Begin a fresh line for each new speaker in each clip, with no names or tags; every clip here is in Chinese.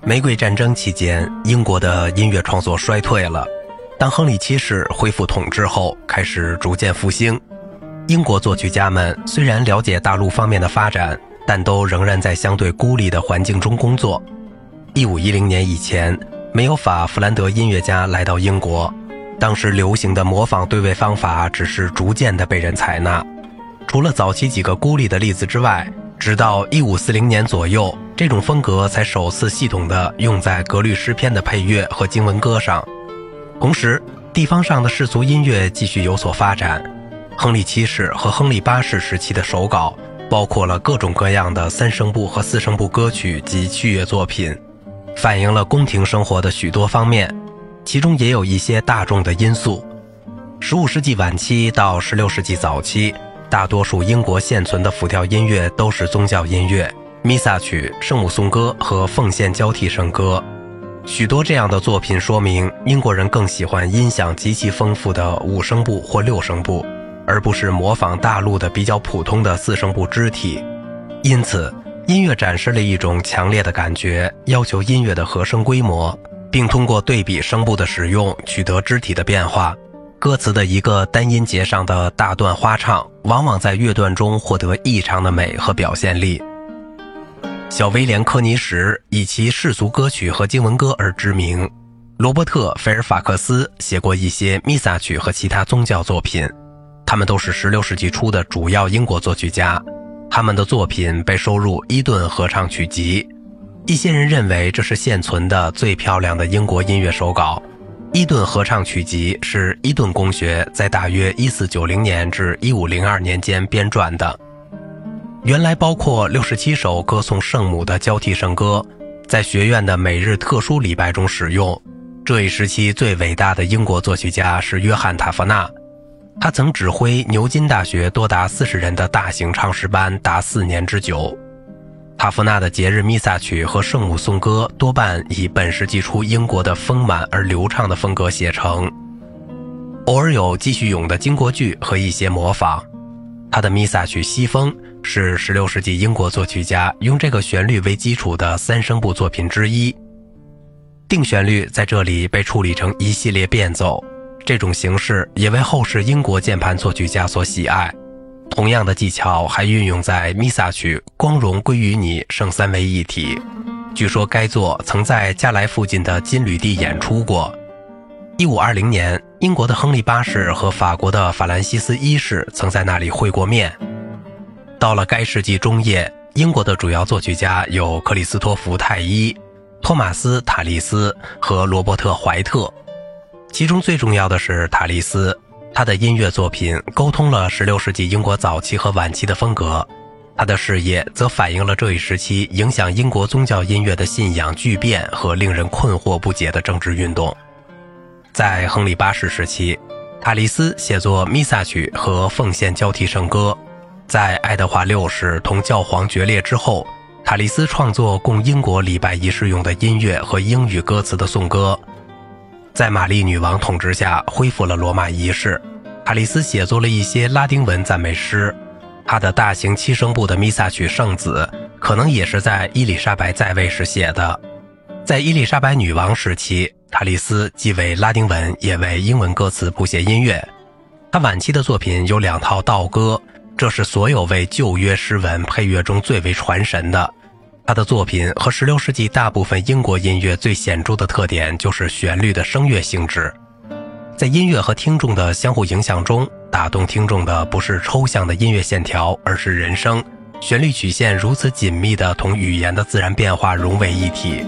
玫瑰战争期间，英国的音乐创作衰退了。当亨利七世恢复统治后，开始逐渐复兴。英国作曲家们虽然了解大陆方面的发展，但都仍然在相对孤立的环境中工作。一五一零年以前，没有法弗兰德音乐家来到英国，当时流行的模仿对位方法只是逐渐的被人采纳。除了早期几个孤立的例子之外，直到一五四零年左右，这种风格才首次系统的用在格律诗篇的配乐和经文歌上。同时，地方上的世俗音乐继续有所发展。亨利七世和亨利八世时期的手稿包括了各种各样的三声部和四声部歌曲及器乐作品，反映了宫廷生活的许多方面，其中也有一些大众的因素。十五世纪晚期到十六世纪早期。大多数英国现存的辅调音乐都是宗教音乐，弥撒曲、圣母颂歌和奉献交替圣歌。许多这样的作品说明，英国人更喜欢音响极其丰富的五声部或六声部，而不是模仿大陆的比较普通的四声部肢体。因此，音乐展示了一种强烈的感觉，要求音乐的和声规模，并通过对比声部的使用取得肢体的变化。歌词的一个单音节上的大段花唱，往往在乐段中获得异常的美和表现力。小威廉·科尼什以其世俗歌曲和经文歌而知名。罗伯特·菲尔法克斯写过一些弥撒曲和其他宗教作品，他们都是16世纪初的主要英国作曲家。他们的作品被收入伊顿合唱曲集，一些人认为这是现存的最漂亮的英国音乐手稿。伊顿合唱曲集是伊顿公学在大约一四九零年至一五零二年间编撰的，原来包括六十七首歌颂圣母的交替圣歌，在学院的每日特殊礼拜中使用。这一时期最伟大的英国作曲家是约翰·塔夫纳，他曾指挥牛津大学多达四十人的大型唱诗班达四年之久。塔夫纳的节日弥撒曲和圣母颂歌多半以本世纪初英国的丰满而流畅的风格写成，偶尔有继续咏的经过句和一些模仿。他的弥撒曲《西风》是16世纪英国作曲家用这个旋律为基础的三声部作品之一。定旋律在这里被处理成一系列变奏，这种形式也为后世英国键盘作曲家所喜爱。同样的技巧还运用在弥撒曲《光荣归于你》圣三位一体。据说该作曾在加莱附近的金缕地演出过。一五二零年，英国的亨利八世和法国的法兰西斯一世曾在那里会过面。到了该世纪中叶，英国的主要作曲家有克里斯托弗太伊、托马斯塔利斯和罗伯特怀特，其中最重要的是塔利斯。他的音乐作品沟通了16世纪英国早期和晚期的风格，他的事业则反映了这一时期影响英国宗教音乐的信仰巨变和令人困惑不解的政治运动。在亨利八世时期，塔利斯写作弥撒曲和奉献交替圣歌；在爱德华六世同教皇决裂之后，塔利斯创作供英国礼拜仪式用的音乐和英语歌词的颂歌。在玛丽女王统治下，恢复了罗马仪式。塔利斯写作了一些拉丁文赞美诗。他的大型七声部的弥撒曲《圣子》可能也是在伊丽莎白在位时写的。在伊丽莎白女王时期，塔利斯既为拉丁文也为英文歌词谱写音乐。他晚期的作品有两套道歌，这是所有为旧约诗文配乐中最为传神的。他的作品和16世纪大部分英国音乐最显著的特点就是旋律的声乐性质，在音乐和听众的相互影响中，打动听众的不是抽象的音乐线条，而是人声。旋律曲线如此紧密地同语言的自然变化融为一体，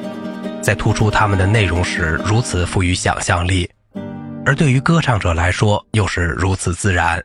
在突出它们的内容时如此富于想象力，而对于歌唱者来说又是如此自然。